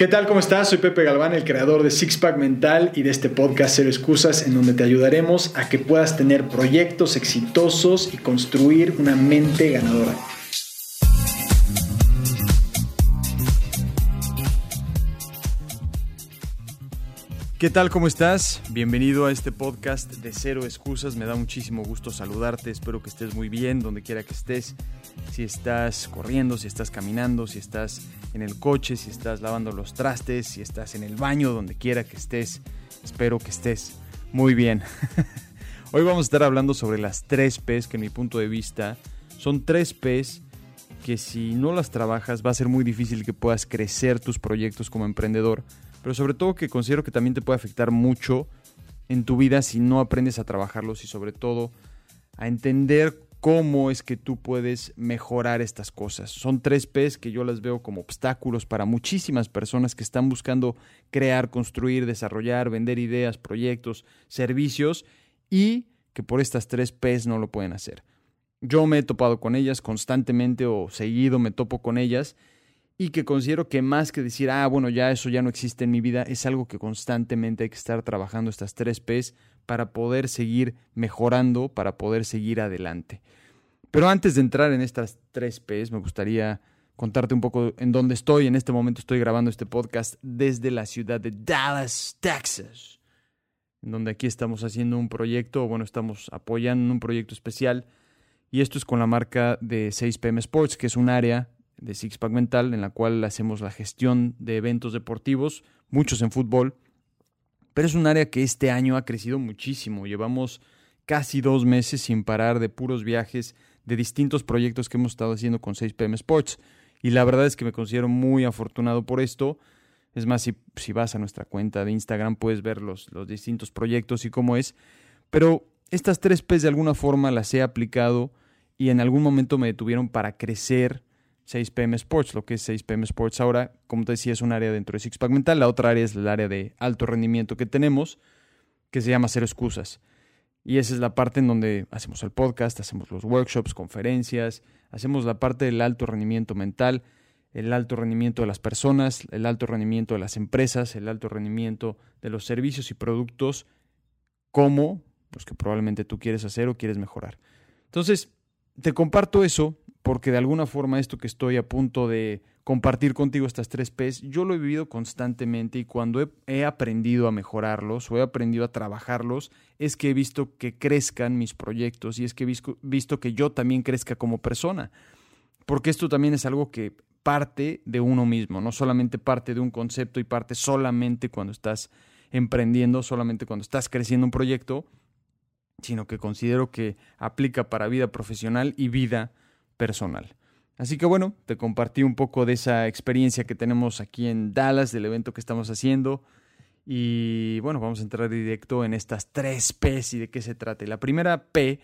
¿Qué tal? ¿Cómo estás? Soy Pepe Galván, el creador de Sixpack Mental y de este podcast Cero Excusas, en donde te ayudaremos a que puedas tener proyectos exitosos y construir una mente ganadora. ¿Qué tal? ¿Cómo estás? Bienvenido a este podcast de Cero Excusas. Me da muchísimo gusto saludarte. Espero que estés muy bien donde quiera que estés. Si estás corriendo, si estás caminando, si estás en el coche, si estás lavando los trastes, si estás en el baño, donde quiera que estés. Espero que estés muy bien. Hoy vamos a estar hablando sobre las tres P's que en mi punto de vista son tres P's que si no las trabajas va a ser muy difícil que puedas crecer tus proyectos como emprendedor pero sobre todo que considero que también te puede afectar mucho en tu vida si no aprendes a trabajarlos y sobre todo a entender cómo es que tú puedes mejorar estas cosas. Son tres P's que yo las veo como obstáculos para muchísimas personas que están buscando crear, construir, desarrollar, vender ideas, proyectos, servicios y que por estas tres P's no lo pueden hacer. Yo me he topado con ellas constantemente o seguido me topo con ellas y que considero que más que decir, ah, bueno, ya eso ya no existe en mi vida, es algo que constantemente hay que estar trabajando estas tres P's para poder seguir mejorando, para poder seguir adelante. Pero antes de entrar en estas tres P's, me gustaría contarte un poco en dónde estoy. En este momento estoy grabando este podcast desde la ciudad de Dallas, Texas, en donde aquí estamos haciendo un proyecto, bueno, estamos apoyando un proyecto especial. Y esto es con la marca de 6PM Sports, que es un área de Sixpack Mental, en la cual hacemos la gestión de eventos deportivos, muchos en fútbol, pero es un área que este año ha crecido muchísimo. Llevamos casi dos meses sin parar de puros viajes de distintos proyectos que hemos estado haciendo con 6PM Sports. Y la verdad es que me considero muy afortunado por esto. Es más, si, si vas a nuestra cuenta de Instagram puedes ver los, los distintos proyectos y cómo es. Pero estas tres P's de alguna forma las he aplicado y en algún momento me detuvieron para crecer 6PM Sports, lo que es 6PM Sports ahora, como te decía, es un área dentro de Sixpack Mental, la otra área es el área de alto rendimiento que tenemos, que se llama Cero Excusas. Y esa es la parte en donde hacemos el podcast, hacemos los workshops, conferencias, hacemos la parte del alto rendimiento mental, el alto rendimiento de las personas, el alto rendimiento de las empresas, el alto rendimiento de los servicios y productos, como los que probablemente tú quieres hacer o quieres mejorar. Entonces, te comparto eso porque de alguna forma esto que estoy a punto de compartir contigo, estas tres P's, yo lo he vivido constantemente y cuando he, aprendido a mejorarlos o he aprendido a trabajarlos, es que he visto que crezcan mis proyectos y es que he visto, visto que yo también crezca como persona. Porque esto también es algo que parte de uno mismo, no solamente parte de un concepto y parte solamente cuando estás emprendiendo, solamente cuando estás creciendo un proyecto, sino que considero que aplica para vida profesional y vida personal. Así que bueno, te compartí un poco de esa experiencia que tenemos aquí en Dallas, del evento que estamos haciendo. Y bueno, vamos a entrar directo en estas tres P's y de qué se trata. la primera P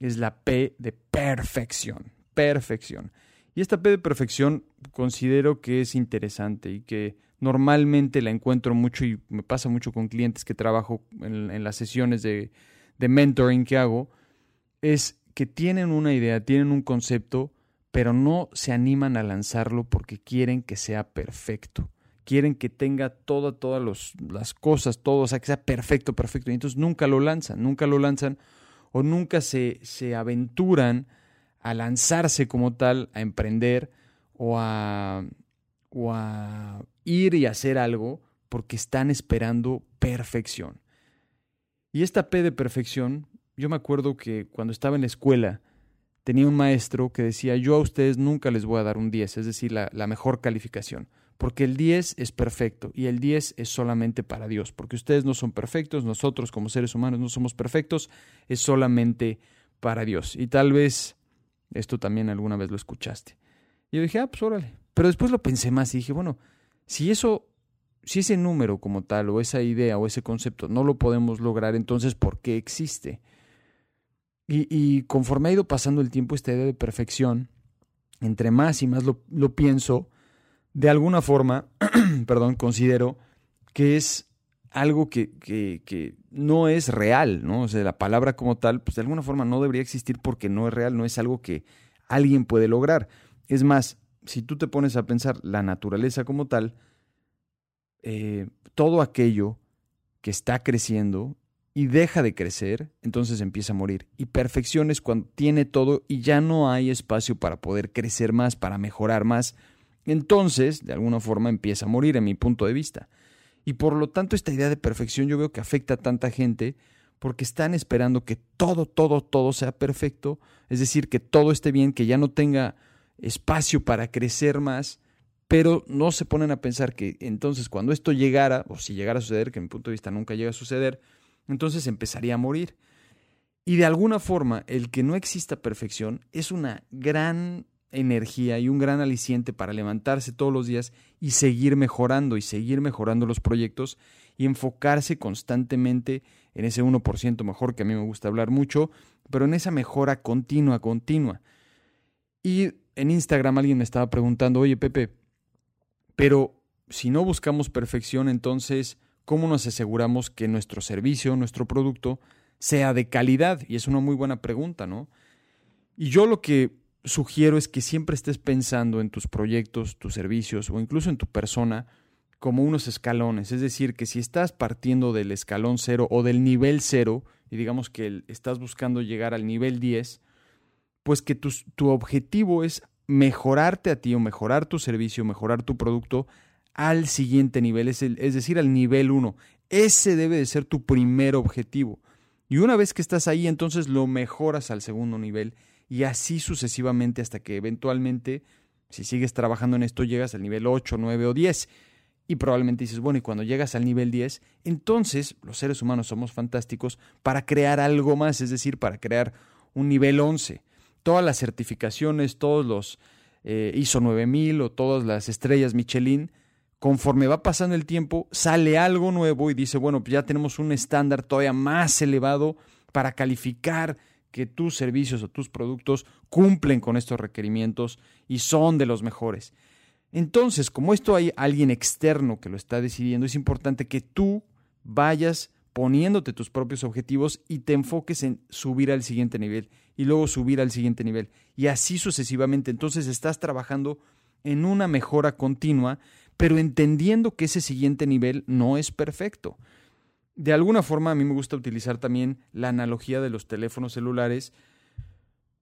es la P de perfección. Perfección. Y esta P de perfección considero que es interesante y que normalmente la encuentro mucho y me pasa mucho con clientes que trabajo en, las sesiones de, de mentoring que hago. Es que tienen una idea, tienen un concepto, pero no se animan a lanzarlo porque quieren que sea perfecto. Quieren que tenga toda, todas las cosas, todo, o sea, que sea perfecto, perfecto. Y entonces nunca lo lanzan, nunca lo lanzan o nunca se, se aventuran a lanzarse como tal, a emprender o a, o a ir y hacer algo porque están esperando perfección. Y esta P de perfección yo me acuerdo que cuando estaba en la escuela tenía un maestro que decía, yo a ustedes nunca les voy a dar un 10, es decir, la, mejor calificación, porque el 10 es perfecto y el 10 es solamente para Dios, porque ustedes no son perfectos, nosotros como seres humanos no somos perfectos, es solamente para Dios. Y tal vez esto también alguna vez lo escuchaste. Y yo dije, ah, pues órale. Pero después lo pensé más y dije, bueno, si eso si ese número como tal o esa idea o ese concepto no lo podemos lograr, entonces ¿por qué existe? Y, conforme ha ido pasando el tiempo, esta idea de perfección, entre más y más lo, pienso, de alguna forma, perdón, considero que es algo que, que, no es real, ¿no? O sea, la palabra como tal, pues de alguna forma no debería existir porque no es real, no es algo que alguien puede lograr. Es más, si tú te pones a pensar la naturaleza como tal, eh, todo aquello que está creciendo y deja de crecer, entonces empieza a morir. Y perfección es cuando tiene todo y ya no hay espacio para poder crecer más, para mejorar más. Entonces, de alguna forma, empieza a morir, en mi punto de vista. Y por lo tanto, esta idea de perfección yo veo que afecta a tanta gente porque están esperando que todo, todo, todo sea perfecto, es decir, que todo esté bien, que ya no tenga espacio para crecer más, pero no se ponen a pensar que entonces cuando esto llegara, o si llegara a suceder, que en mi punto de vista nunca llega a suceder, entonces empezaría a morir. Y de alguna forma, el que no exista perfección es una gran energía y un gran aliciente para levantarse todos los días y seguir mejorando y seguir mejorando los proyectos y enfocarse constantemente en ese 1% mejor que a mí me gusta hablar mucho, pero en esa mejora continua, continua. Y en Instagram alguien me estaba preguntando, oye Pepe, pero si no buscamos perfección, entonces ¿cómo nos aseguramos que nuestro servicio, nuestro producto, sea de calidad? Y es una muy buena pregunta, ¿no? Y yo lo que sugiero es que siempre estés pensando en tus proyectos, tus servicios o incluso en tu persona como unos escalones. Es decir, que si estás partiendo del escalón cero o del nivel cero y digamos que estás buscando llegar al nivel 10, pues que tu, tu objetivo es mejorarte a ti o mejorar tu servicio, mejorar tu producto al siguiente nivel, es, es decir, al nivel 1. Ese debe de ser tu primer objetivo. Y una vez que estás ahí, entonces lo mejoras al segundo nivel y así sucesivamente hasta que eventualmente, si sigues trabajando en esto, llegas al nivel 8, 9 o 10. Y probablemente dices, bueno, y cuando llegas al nivel 10, entonces los seres humanos somos fantásticos para crear algo más, es decir, para crear un nivel 11. Todas las certificaciones, todos los eh, ISO 9000 o todas las estrellas Michelin, conforme va pasando el tiempo, sale algo nuevo y dice, bueno, pues ya tenemos un estándar todavía más elevado para calificar que tus servicios o tus productos cumplen con estos requerimientos y son de los mejores. Entonces, como esto hay alguien externo que lo está decidiendo, es importante que tú vayas poniéndote tus propios objetivos y te enfoques en subir al siguiente nivel y luego subir al siguiente nivel y así sucesivamente. Entonces estás trabajando en una mejora continua pero entendiendo que ese siguiente nivel no es perfecto. De alguna forma a mí me gusta utilizar también la analogía de los teléfonos celulares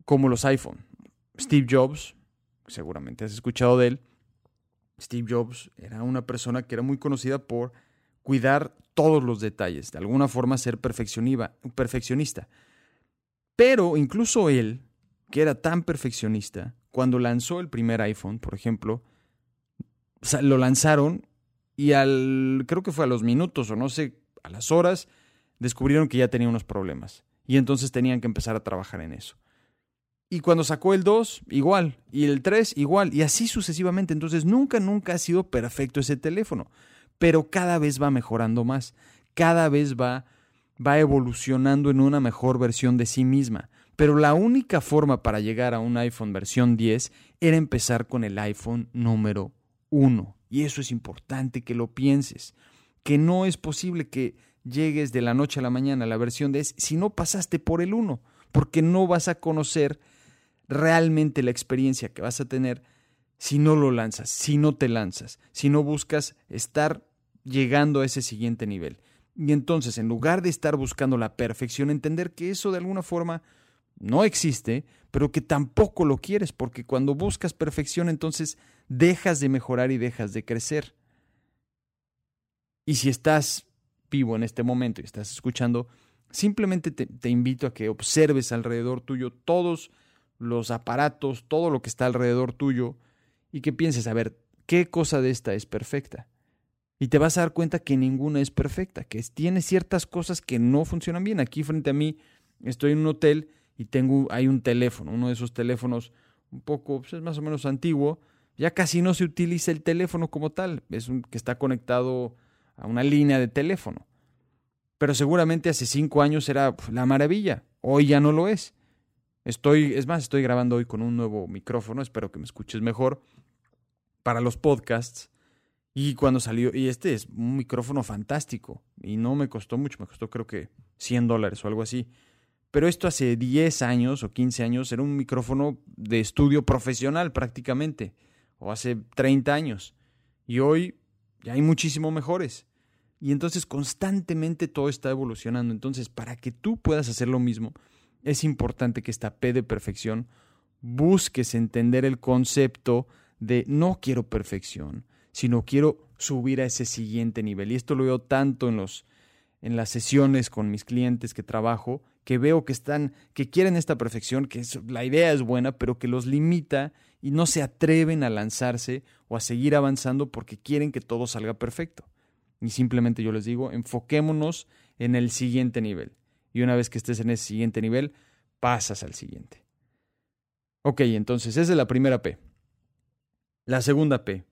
como los iPhone. Steve Jobs, seguramente has escuchado de él, Steve Jobs era una persona que era muy conocida por cuidar todos los detalles, de alguna forma ser perfeccionista. Pero incluso él, que era tan perfeccionista, cuando lanzó el primer iPhone, por ejemplo, lo lanzaron y al, creo que fue a los minutos o no sé, a las horas, descubrieron que ya tenía unos problemas. Y entonces tenían que empezar a trabajar en eso. Y cuando sacó el 2, igual. Y el 3, igual. Y así sucesivamente. Entonces nunca, nunca ha sido perfecto ese teléfono. Pero cada vez va mejorando más. Cada vez va, va evolucionando en una mejor versión de sí misma. Pero la única forma para llegar a un iPhone versión 10 era empezar con el iPhone número uno. Y eso es importante que lo pienses, que no es posible que llegues de la noche a la mañana a la versión de S si no pasaste por el uno, porque no vas a conocer realmente la experiencia que vas a tener si no lo lanzas, si no te lanzas, si no buscas estar llegando a ese siguiente nivel. Y entonces, en lugar de estar buscando la perfección, entender que eso de alguna forma no existe, pero que tampoco lo quieres, porque cuando buscas perfección, entonces dejas de mejorar y dejas de crecer. Y si estás vivo en este momento y estás escuchando, simplemente te, invito a que observes alrededor tuyo todos los aparatos, todo lo que está alrededor tuyo y que pienses, a ver, ¿qué cosa de esta es perfecta? Y te vas a dar cuenta que ninguna es perfecta, que tiene ciertas cosas que no funcionan bien. Aquí frente a mí estoy en un hotel y tengo, hay un teléfono, uno de esos teléfonos un poco, pues es más o menos antiguo, ya casi no se utiliza el teléfono como tal, es un que está conectado a una línea de teléfono. Pero seguramente hace cinco años era la maravilla, hoy ya no lo es. Estoy, es más, estoy grabando hoy con un nuevo micrófono, espero que me escuches mejor, para los podcasts. Y cuando salió, y este es un micrófono fantástico, y no me costó mucho, me costó creo que 100 dólares o algo así. Pero esto hace 10 años o 15 años era un micrófono de estudio profesional prácticamente o hace 30 años. Y hoy y hay muchísimo mejores. Y entonces constantemente todo está evolucionando. Entonces, para que tú puedas hacer lo mismo, es importante que esta P de perfección busques entender el concepto de no quiero perfección, sino quiero subir a ese siguiente nivel. Y esto lo veo tanto en los en las sesiones con mis clientes que trabajo, que veo que están que quieren esta perfección, que la idea es buena, pero que los limita y no se atreven a lanzarse o a seguir avanzando porque quieren que todo salga perfecto. Y simplemente yo les digo, enfoquémonos en el siguiente nivel. Y una vez que estés en ese siguiente nivel, pasas al siguiente. Ok, entonces esa es la primera P. La segunda P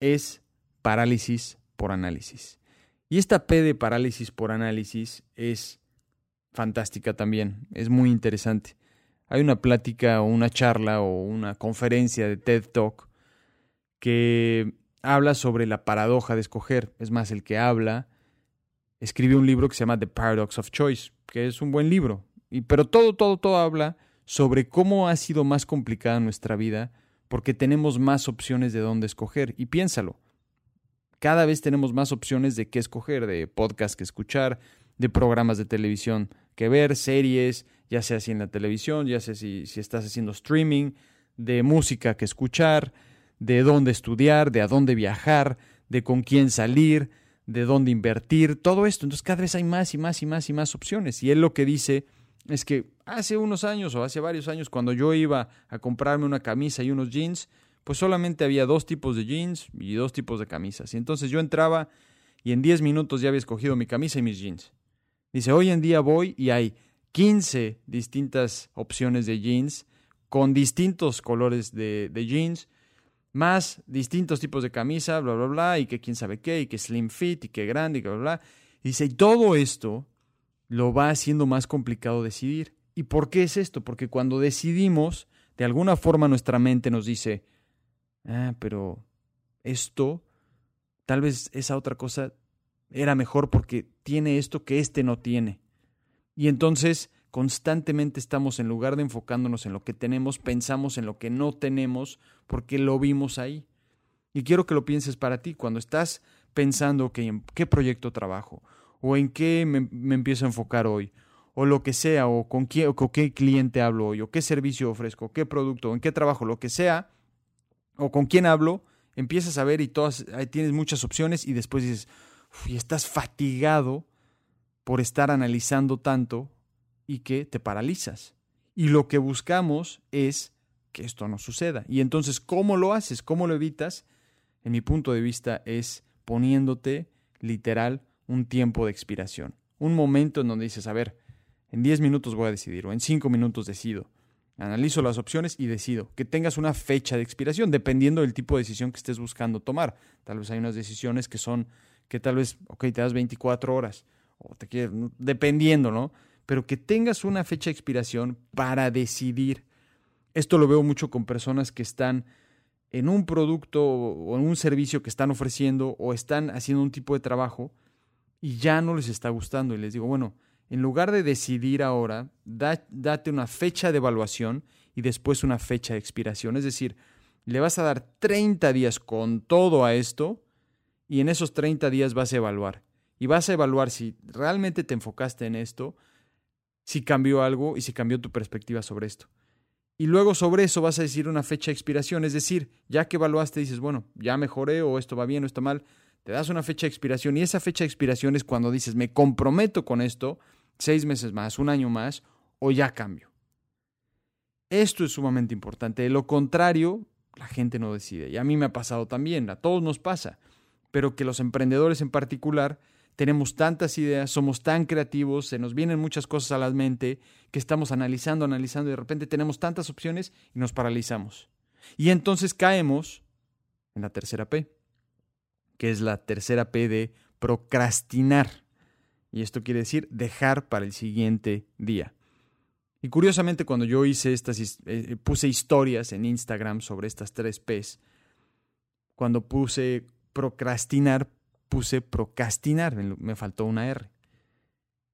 es parálisis por análisis. Y esta P de parálisis por análisis es fantástica también, es muy interesante. Hay una plática o una charla o una conferencia de TED Talk que habla sobre la paradoja de escoger. Es más, el que habla escribe un libro que se llama The Paradox of Choice, que es un buen libro. Y, pero todo, todo, todo habla sobre cómo ha sido más complicada nuestra vida porque tenemos más opciones de dónde escoger. Y piénsalo, cada vez tenemos más opciones de qué escoger, de podcast que escuchar, de programas de televisión que ver, series, ya sea si en la televisión, ya sea si, si estás haciendo streaming, de música que escuchar, de dónde estudiar, de a dónde viajar, de con quién salir, de dónde invertir, todo esto. Entonces cada vez hay más y más y más y más opciones. Y él lo que dice es que hace unos años o hace varios años, cuando yo iba a comprarme una camisa y unos jeans, pues solamente había dos tipos de jeans y dos tipos de camisas. Y entonces yo entraba y en 10 minutos ya había escogido mi camisa y mis jeans. Dice, hoy en día voy y hay 15 distintas opciones de jeans con distintos colores de, jeans, más distintos tipos de camisa, bla, bla, bla, y que quién sabe qué, y que slim fit, y que grande, y bla, bla, bla. Y todo esto lo va haciendo más complicado decidir. ¿Y por qué es esto? Porque cuando decidimos, de alguna forma nuestra mente nos dice, ah, pero esto, tal vez esa otra cosa era mejor porque tiene esto que este no tiene. Y entonces constantemente estamos, en lugar de enfocándonos en lo que tenemos, pensamos en lo que no tenemos porque lo vimos ahí. Y quiero que lo pienses para ti, cuando estás pensando que en qué proyecto trabajo, o en qué me, empiezo a enfocar hoy, o lo que sea, o con, qué, o con qué cliente hablo hoy, o qué servicio ofrezco, qué producto, o en qué trabajo, lo que sea, o con quién hablo, empiezas a ver y todas, tienes muchas opciones y después dices, y estás fatigado por estar analizando tanto y que te paralizas. Y lo que buscamos es que esto no suceda. Y entonces, ¿cómo lo haces? ¿Cómo lo evitas? En mi punto de vista es poniéndote literal un tiempo de expiración. Un momento en donde dices, a ver, en 10 minutos voy a decidir o en 5 minutos decido. Analizo las opciones y decido. Que tengas una fecha de expiración, dependiendo del tipo de decisión que estés buscando tomar. Tal vez hay unas decisiones que son que tal vez, ok, te das 24 horas, o te quieres, dependiendo, ¿no? Pero que tengas una fecha de expiración para decidir. Esto lo veo mucho con personas que están en un producto o en un servicio que están ofreciendo o están haciendo un tipo de trabajo y ya no les está gustando. Y les digo, bueno, en lugar de decidir ahora, date una fecha de evaluación y después una fecha de expiración. Es decir, le vas a dar 30 días con todo a esto y en esos 30 días vas a evaluar. Y vas a evaluar si realmente te enfocaste en esto, si cambió algo y si cambió tu perspectiva sobre esto. Y luego sobre eso vas a decir una fecha de expiración, es decir, ya que evaluaste dices, bueno, ya mejoré o esto va bien o está mal, te das una fecha de expiración y esa fecha de expiración es cuando dices, me comprometo con esto, seis meses más, un año más, o ya cambio. Esto es sumamente importante. De lo contrario, la gente no decide. Y a mí me ha pasado también, a todos nos pasa, pero que los emprendedores en particular tenemos tantas ideas, somos tan creativos, se nos vienen muchas cosas a la mente que estamos analizando, analizando y de repente tenemos tantas opciones y nos paralizamos. Y entonces caemos en la tercera P, que es la tercera P de procrastinar. Y esto quiere decir dejar para el siguiente día. Y curiosamente cuando yo hice estas, eh, eh, puse historias en Instagram sobre estas tres P's, cuando puse procrastinar, puse procrastinar, me faltó una R.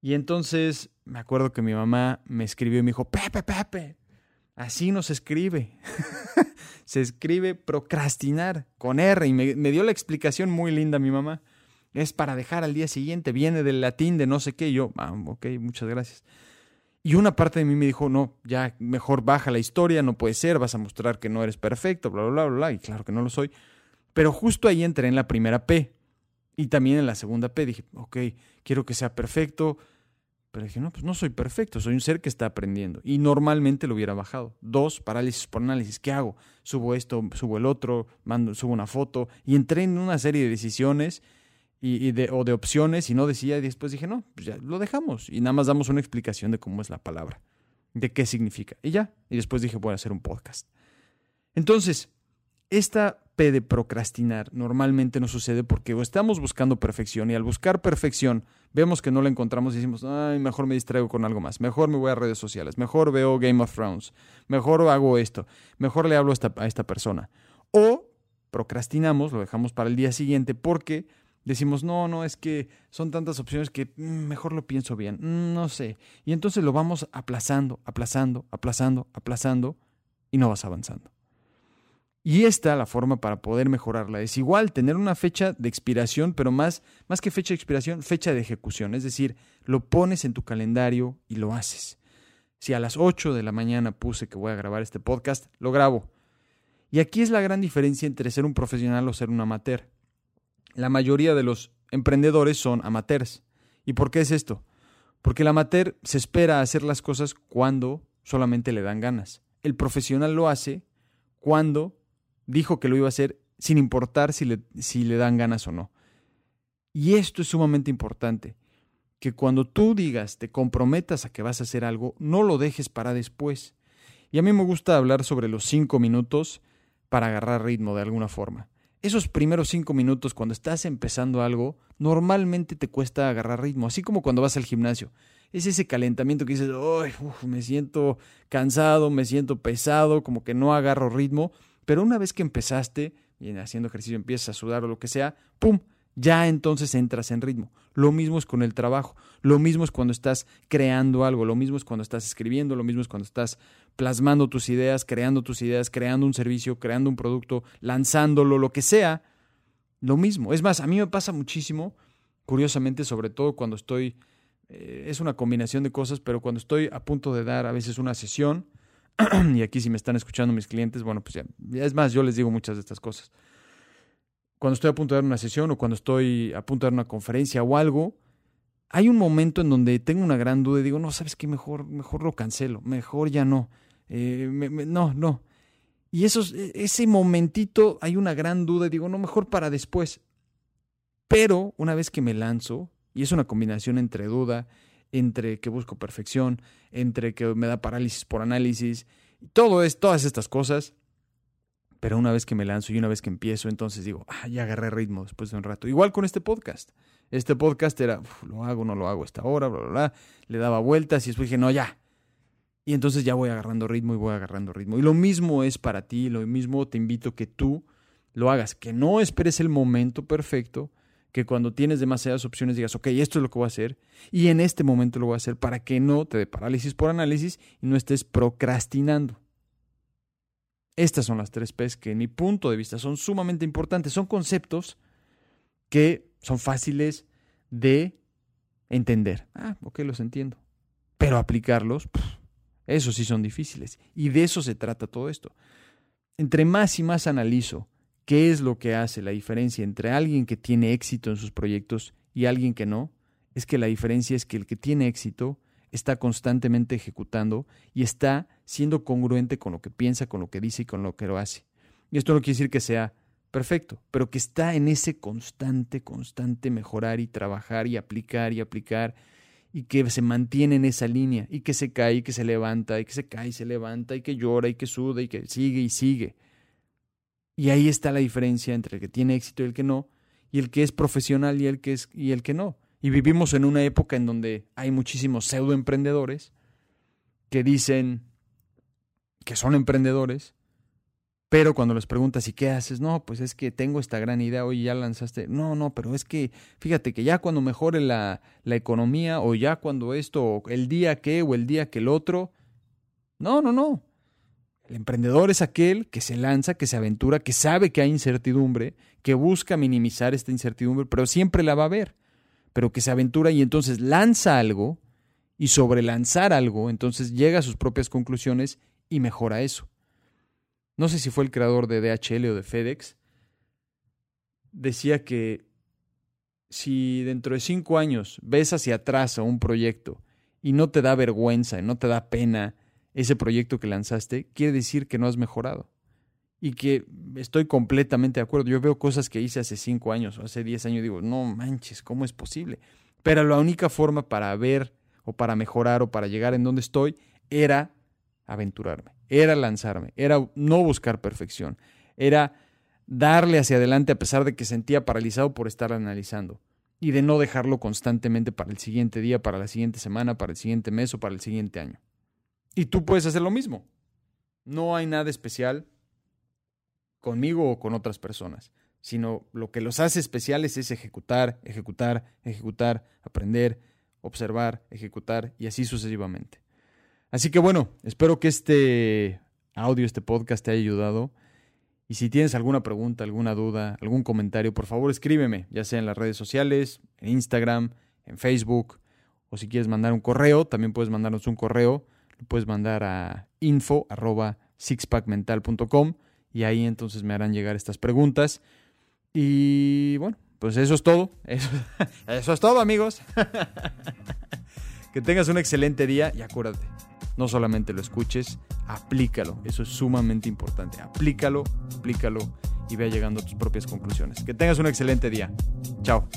Y entonces me acuerdo que mi mamá me escribió y me dijo, Pepe, Pepe, así no se escribe. Se escribe procrastinar con R y me, dio la explicación muy linda mi mamá. Es para dejar al día siguiente, viene del latín de no sé qué. Y yo, ah, ok, muchas gracias. Y una parte de mí me dijo, no, ya mejor baja la historia, no puede ser, vas a mostrar que no eres perfecto, bla, bla, bla, bla, y claro que no lo soy. Pero justo ahí entré en la primera P y también en la segunda P. Dije, ok, quiero que sea perfecto. Pero dije, no, pues no soy perfecto, soy un ser que está aprendiendo. Y normalmente lo hubiera bajado. Dos, parálisis por análisis. ¿Qué hago? Subo esto, subo el otro, mando, subo una foto. Y entré en una serie de decisiones y, de, o de opciones y no decía, y después dije, no, pues ya lo dejamos y nada más damos una explicación de cómo es la palabra, de qué significa. Y ya, y después dije, voy a hacer un podcast. Entonces, esta P de procrastinar normalmente no sucede porque estamos buscando perfección y al buscar perfección vemos que no la encontramos y decimos, mejor me distraigo con algo más, mejor me voy a redes sociales, mejor veo Game of Thrones, mejor hago esto, mejor le hablo a esta, a esta persona. O procrastinamos, lo dejamos para el día siguiente porque decimos, no, no, es que son tantas opciones que mm, mejor lo pienso bien, mm, no sé. Y entonces lo vamos aplazando, aplazando, aplazando, aplazando y no vas avanzando. Y esta, la forma para poder mejorarla, es igual tener una fecha de expiración, pero más, más que fecha de expiración, fecha de ejecución. Es decir, lo pones en tu calendario y lo haces. Si a las 8 de la mañana puse que voy a grabar este podcast, lo grabo. Y aquí es la gran diferencia entre ser un profesional o ser un amateur la mayoría de los emprendedores son amateurs. ¿Y por qué es esto? Porque el amateur se espera a hacer las cosas cuando solamente le dan ganas. El profesional lo hace cuando dijo que lo iba a hacer sin importar si le, si le dan ganas o no. Y esto es sumamente importante, que cuando tú digas, te comprometas a que vas a hacer algo, no lo dejes para después. Y a mí me gusta hablar sobre los cinco minutos para agarrar ritmo de alguna forma esos primeros cinco minutos cuando estás empezando algo, normalmente te cuesta agarrar ritmo, así como cuando vas al gimnasio. Es ese calentamiento que dices, me siento cansado, me siento pesado, como que no agarro ritmo, pero una vez que empezaste, y haciendo ejercicio empiezas a sudar o lo que sea, ¡pum! ya entonces entras en ritmo. Lo mismo es con el trabajo, lo mismo es cuando estás creando algo, lo mismo es cuando estás escribiendo, lo mismo es cuando estás plasmando tus ideas, creando tus ideas, creando un servicio, creando un producto, lanzándolo, lo que sea. Lo mismo. Es más, a mí me pasa muchísimo, curiosamente, sobre todo cuando estoy, eh, es una combinación de cosas, pero cuando estoy a punto de dar a veces una sesión, y aquí si me están escuchando mis clientes, bueno, pues ya, es más, yo les digo muchas de estas cosas cuando estoy a punto de dar una sesión o cuando estoy a punto de dar una conferencia o algo, hay un momento en donde tengo una gran duda y digo, no, sabes qué, mejor, mejor lo cancelo, mejor ya no, eh, no, no. Y esos, e, ese momentito hay una gran duda y digo, no, mejor para después. Pero una vez que me lanzo, y es una combinación entre duda, entre que busco perfección, entre que me da parálisis por análisis, todo es, todas estas cosas, pero una vez que me lanzo y una vez que empiezo, entonces digo, ah, ya agarré ritmo después de un rato. Igual con este podcast. Este podcast era, lo hago, no lo hago esta hora, bla, bla, bla. Le daba vueltas y después dije, no, ya. Y entonces ya voy agarrando ritmo y voy agarrando ritmo. Y lo mismo es para ti, lo mismo te invito que tú lo hagas, que no esperes el momento perfecto, que cuando tienes demasiadas opciones digas, ok, esto es lo que voy a hacer y en este momento lo voy a hacer para que no te dé parálisis por análisis y no estés procrastinando. Estas son las tres P's que en mi punto de vista son sumamente importantes. Son conceptos que son fáciles de entender. Ah, ok, los entiendo. Pero aplicarlos, eso sí son difíciles. Y de eso se trata todo esto. Entre más y más analizo qué es lo que hace la diferencia entre alguien que tiene éxito en sus proyectos y alguien que no, es que la diferencia es que el que tiene éxito está constantemente ejecutando y está siendo congruente con lo que piensa, con lo que dice y con lo que lo hace. Y esto no quiere decir que sea perfecto, pero que está en ese constante, constante mejorar y trabajar y aplicar y aplicar y que se mantiene en esa línea y que se cae y que se levanta y que se cae y se levanta y que llora y que suda y que sigue y sigue. Y ahí está la diferencia entre el que tiene éxito y el que no, y el que es profesional y el que es y el que no. Y vivimos en una época en donde hay muchísimos pseudoemprendedores que dicen que son emprendedores, pero cuando les preguntas, ¿y qué haces? No, pues es que tengo esta gran idea, hoy ya lanzaste. No, no, pero es que fíjate que ya cuando mejore la, la economía, o ya cuando esto, o el día que, o el día que el otro. No, no, no. El emprendedor es aquel que se lanza, que se aventura, que sabe que hay incertidumbre, que busca minimizar esta incertidumbre, pero siempre la va a ver, pero que se aventura y entonces lanza algo y sobre lanzar algo, entonces llega a sus propias conclusiones y mejora eso. No sé si fue el creador de DHL o de FedEx, decía que si dentro de cinco años ves hacia atrás a un proyecto y no te da vergüenza, no te da pena ese proyecto que lanzaste, quiere decir que no has mejorado. Y que estoy completamente de acuerdo. Yo veo cosas que hice hace cinco años o hace diez años y digo, no manches, ¿cómo es posible? Pero la única forma para ver o para mejorar o para llegar en donde estoy era aventurarme, era lanzarme, era no buscar perfección, era darle hacia adelante a pesar de que sentía paralizado por estar analizando y de no dejarlo constantemente para el siguiente día, para la siguiente semana, para el siguiente mes o para el siguiente año. Y tú puedes hacer lo mismo. No hay nada especial conmigo o con otras personas, sino lo que los hace especiales es ejecutar, ejecutar, ejecutar, aprender, observar, ejecutar y así sucesivamente. Así que bueno, espero que este audio, este podcast te haya ayudado. Y si tienes alguna pregunta, alguna duda, algún comentario, por favor escríbeme, ya sea en las redes sociales, en Instagram, en Facebook, o si quieres mandar un correo, también puedes mandarnos un correo, lo puedes mandar a info sixpackmental.com y ahí entonces me harán llegar estas preguntas. Y bueno, pues eso es todo. Eso, eso es todo, amigos. que tengas un excelente día y acuérdate, no solamente lo escuches, aplícalo. Eso es sumamente importante. Aplícalo, aplícalo y ve llegando a tus propias conclusiones. Que tengas un excelente día. Chao.